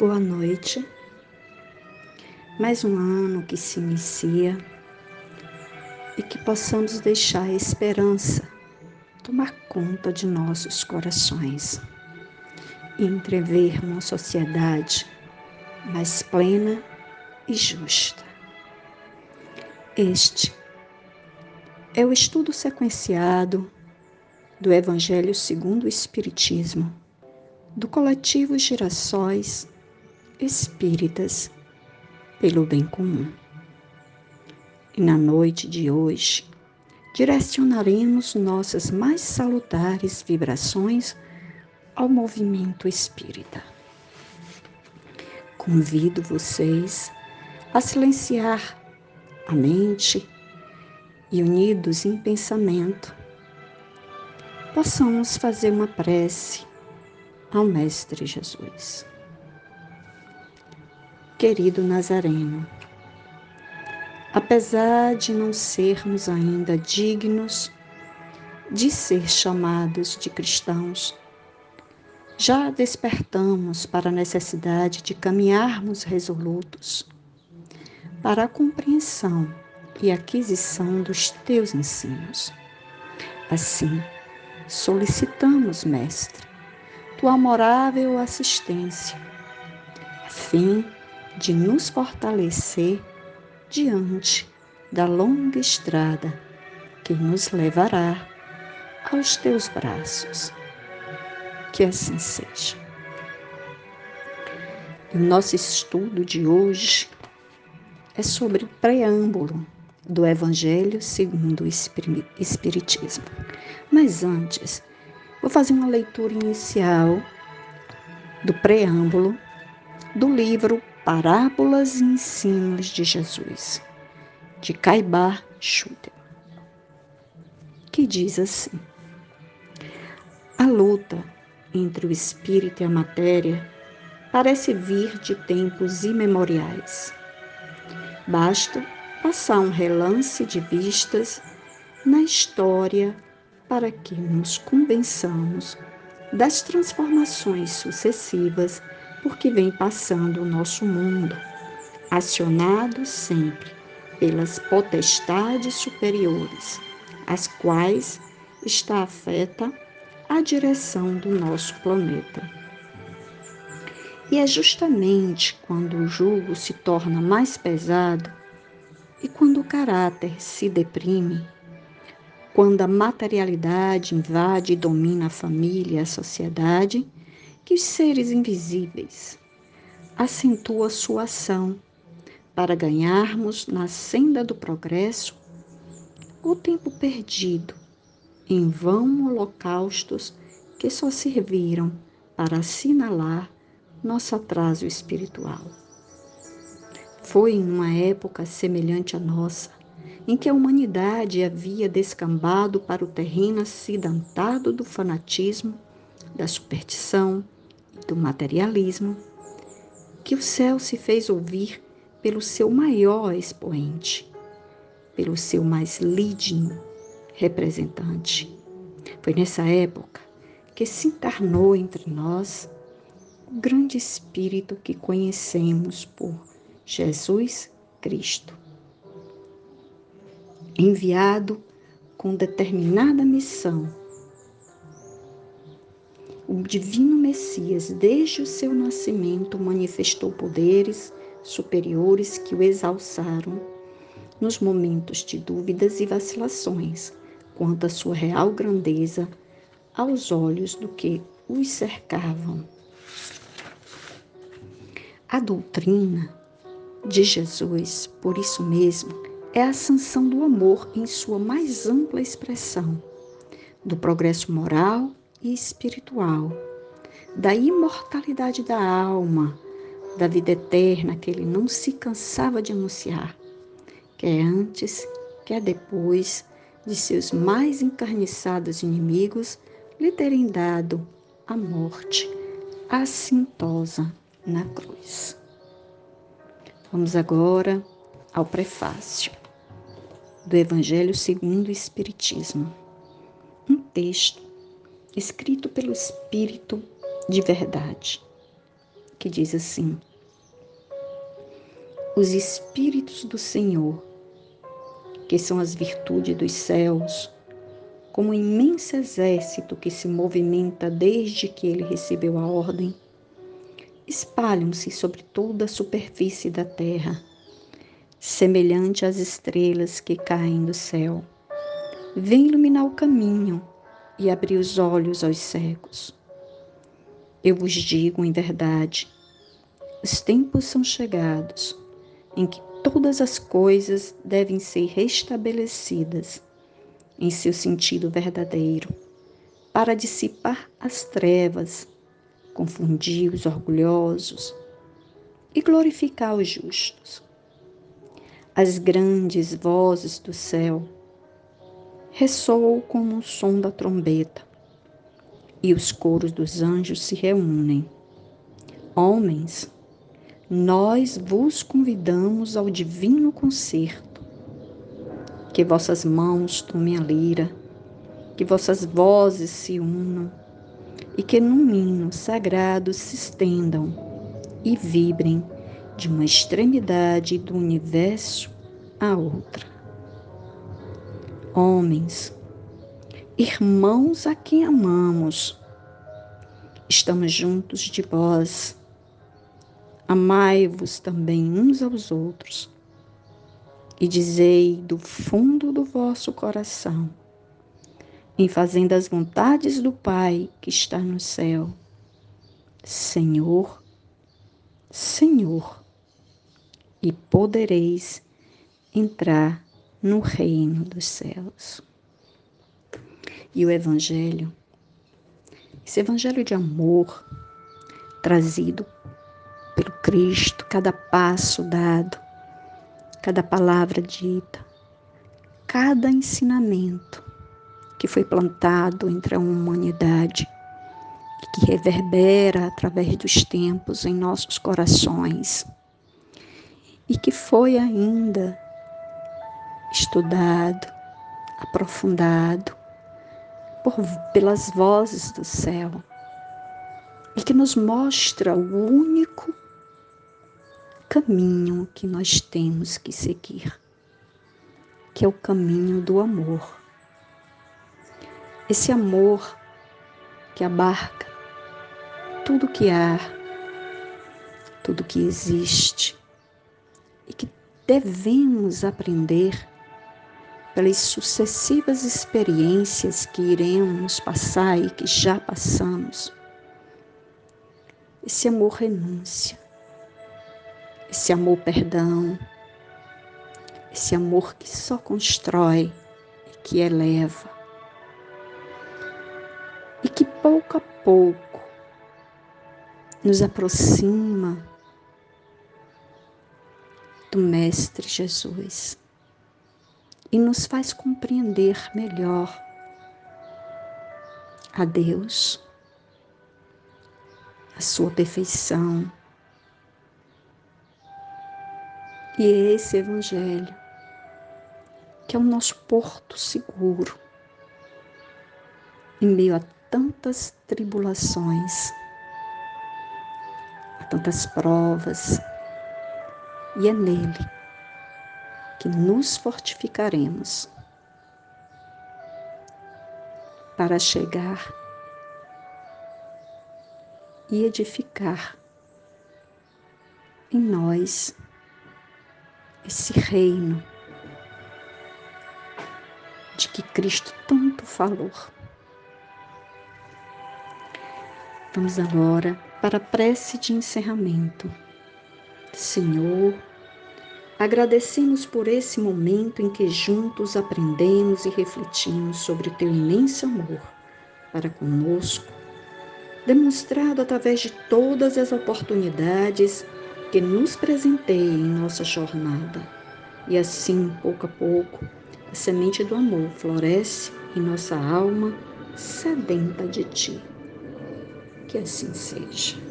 Boa noite. Mais um ano que se inicia e que possamos deixar a esperança tomar conta de nossos corações e entrever uma sociedade mais plena e justa. Este é o estudo sequenciado do Evangelho segundo o Espiritismo, do coletivo Girassóis Espíritas pelo Bem Comum. E na noite de hoje, direcionaremos nossas mais salutares vibrações ao movimento espírita. Convido vocês a silenciar a mente e, unidos em pensamento, possamos fazer uma prece ao Mestre Jesus. Querido Nazareno, apesar de não sermos ainda dignos de ser chamados de cristãos, já despertamos para a necessidade de caminharmos resolutos para a compreensão e aquisição dos teus ensinos. Assim, solicitamos, Mestre, tua amorável assistência, a fim de nos fortalecer diante da longa estrada que nos levará aos teus braços. Que assim seja. O nosso estudo de hoje é sobre o preâmbulo do Evangelho segundo o Espiritismo. Mas antes, vou fazer uma leitura inicial do preâmbulo do livro Parábolas e Ensinos de Jesus, de Caibar Schutter, que diz assim: A luta entre o espírito e a matéria parece vir de tempos imemoriais. Basta passar um relance de vistas na história para que nos convençamos das transformações sucessivas por que vem passando o nosso mundo, acionado sempre pelas potestades superiores, as quais está afeta a direção do nosso planeta. E é justamente quando o jugo se torna mais pesado e quando o caráter se deprime, quando a materialidade invade e domina a família e a sociedade, que os seres invisíveis acentua sua ação para ganharmos na senda do progresso o tempo perdido em vão holocaustos que só serviram para assinalar nosso atraso espiritual. Foi em uma época semelhante à nossa, em que a humanidade havia descambado para o terreno acidentado do fanatismo, da superstição, do materialismo, que o céu se fez ouvir pelo seu maior expoente, pelo seu mais lídino representante. Foi nessa época que se encarnou entre nós o grande Espírito que conhecemos por Jesus Cristo, enviado com determinada missão o divino Messias, desde o seu nascimento, manifestou poderes superiores que o exalçaram nos momentos de dúvidas e vacilações quanto à sua real grandeza aos olhos do que os cercavam. A doutrina de Jesus, por isso mesmo, é a sanção do amor em sua mais ampla expressão, do progresso moral e espiritual, da imortalidade da alma, da vida eterna que ele não se cansava de anunciar, quer antes, quer depois de seus mais encarniçados inimigos lhe terem dado a morte assintosa na cruz. Vamos agora ao prefácio do Evangelho segundo o Espiritismo. Um texto escrito pelo Espírito de verdade, que diz assim: Os Espíritos do Senhor, que são as virtudes dos céus, como um imenso exército que se movimenta desde que ele recebeu a ordem, espalham-se sobre toda a superfície da terra, semelhante às estrelas que caem do céu. Vem iluminar o caminho e abrir os olhos aos cegos. Eu vos digo em verdade, os tempos são chegados em que todas as coisas devem ser restabelecidas em seu sentido verdadeiro, para dissipar as trevas, confundir os orgulhosos e glorificar os justos. As grandes vozes do céu ressoam como o som da trombeta, e os coros dos anjos se reúnem. Homens, nós vos convidamos ao divino concerto. Que vossas mãos tomem a lira, que vossas vozes se unam e que num hino sagrado se estendam e vibrem de uma extremidade do universo à outra. Homens, irmãos a quem amamos, estamos juntos de vós. Amai-vos também uns aos outros e dizei do fundo do vosso coração, em fazendo as vontades do Pai que está no céu. Senhor, Senhor, e podereis entrar no reino dos céus. E o Evangelho, esse Evangelho de amor trazido pelo Cristo, cada passo dado, cada palavra dita, cada ensinamento que foi plantado entre a humanidade que reverbera através dos tempos em nossos corações e que foi ainda estudado, aprofundado por, pelas vozes do céu e que nos mostra o único caminho que nós temos que seguir, que é o caminho do amor. Esse amor que abarca tudo que há, tudo que existe e que devemos aprender pelas sucessivas experiências que iremos passar e que já passamos. Esse amor renúncia, esse amor perdão, esse amor que só constrói e que eleva, e que pouco a pouco nos aproxima do Mestre Jesus e nos faz compreender melhor a Deus, a sua perfeição. E é esse Evangelho que é o nosso porto seguro em meio a tantas tribulações, a tantas provas, e é nele que nos fortificaremos para chegar e edificar em nós esse reino de que Cristo tanto falou. Vamos agora para a prece de encerramento. Senhor, Agradecemos por esse momento em que juntos aprendemos e refletimos sobre teu imenso amor para conosco, demonstrado através de todas as oportunidades que nos presenteia em nossa jornada. E assim, pouco a pouco, a semente do amor floresce em nossa alma sedenta de ti. Que assim seja.